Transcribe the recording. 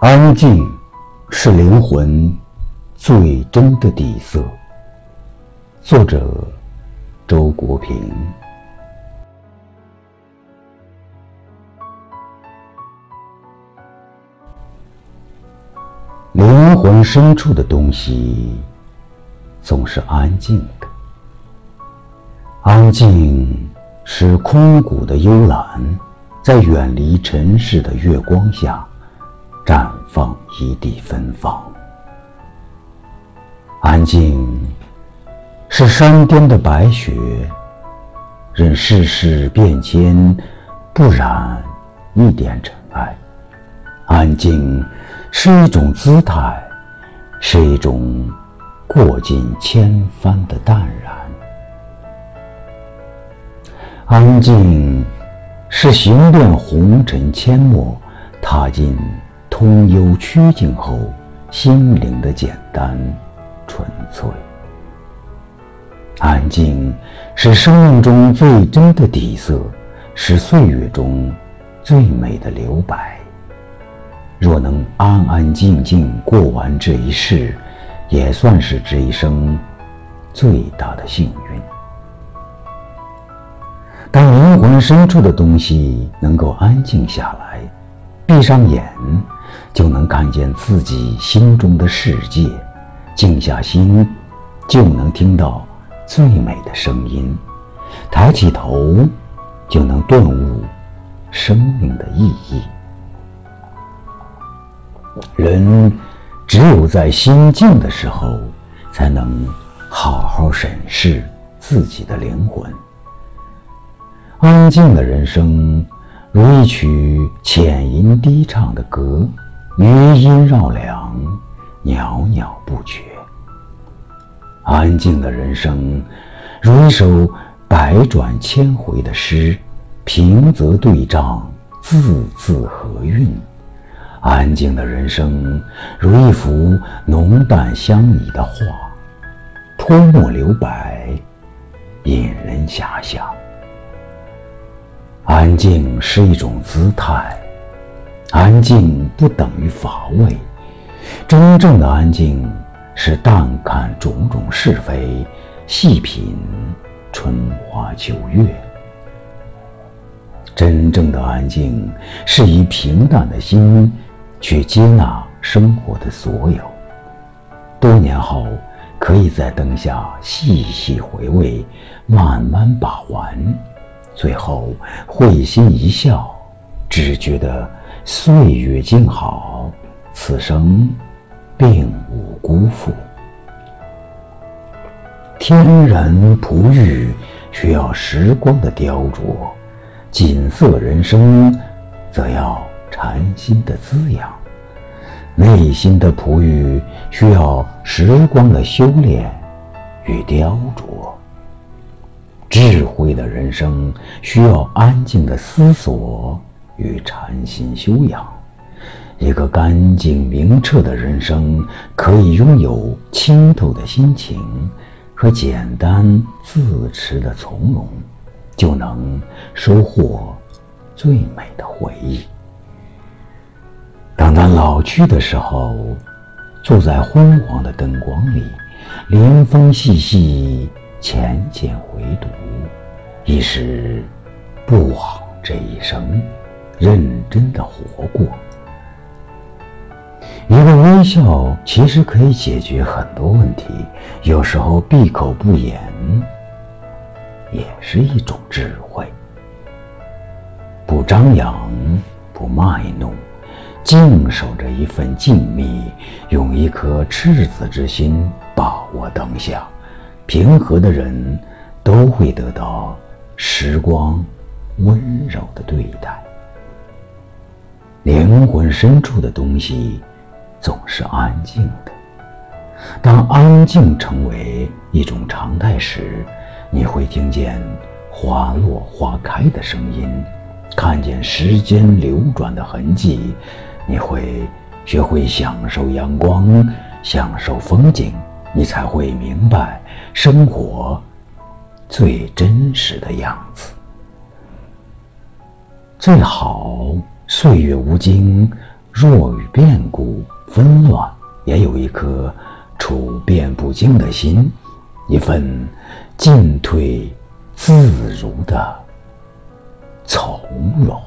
安静是灵魂最真的底色。作者：周国平。灵魂深处的东西总是安静的。安静是空谷的幽兰，在远离尘世的月光下。绽放一地芬芳。安静，是山巅的白雪，任世事变迁，不染一点尘埃。安静，是一种姿态，是一种过尽千帆的淡然。安静，是行遍红尘阡陌，踏进。空幽曲径后，心灵的简单、纯粹、安静，是生命中最真的底色，是岁月中最美的留白。若能安安静静过完这一世，也算是这一生最大的幸运。当灵魂深处的东西能够安静下来，闭上眼。就能看见自己心中的世界，静下心，就能听到最美的声音；抬起头，就能顿悟生命的意义。人只有在心静的时候，才能好好审视自己的灵魂。安静的人生，如一曲浅吟低唱的歌。余音绕梁，袅袅不绝。安静的人生，如一首百转千回的诗，平仄对仗，字字合韵。安静的人生，如一幅浓淡相宜的画，泼墨留白，引人遐想。安静是一种姿态。安静不等于乏味，真正的安静是淡看种种是非，细品春花秋月。真正的安静是以平淡的心去接纳生活的所有。多年后，可以在灯下细细回味，慢慢把玩，最后会心一笑，只觉得。岁月静好，此生并无辜负。天然璞玉需要时光的雕琢，锦瑟人生则要禅心的滋养。内心的璞玉需要时光的修炼与雕琢，智慧的人生需要安静的思索。与禅心修养，一个干净明澈的人生，可以拥有清透的心情和简单自持的从容，就能收获最美的回忆。当他老去的时候，坐在昏黄的灯光里，临风细细浅浅回读，已是不枉这一生。认真的活过，一个微笑其实可以解决很多问题。有时候闭口不言，也是一种智慧。不张扬，不卖弄，静守着一份静谧，用一颗赤子之心把握当下。平和的人都会得到时光温柔的对待。灵魂深处的东西总是安静的。当安静成为一种常态时，你会听见花落花开的声音，看见时间流转的痕迹。你会学会享受阳光，享受风景，你才会明白生活最真实的样子。最好。岁月无惊，若与变故纷乱，也有一颗处变不惊的心，一份进退自如的从容。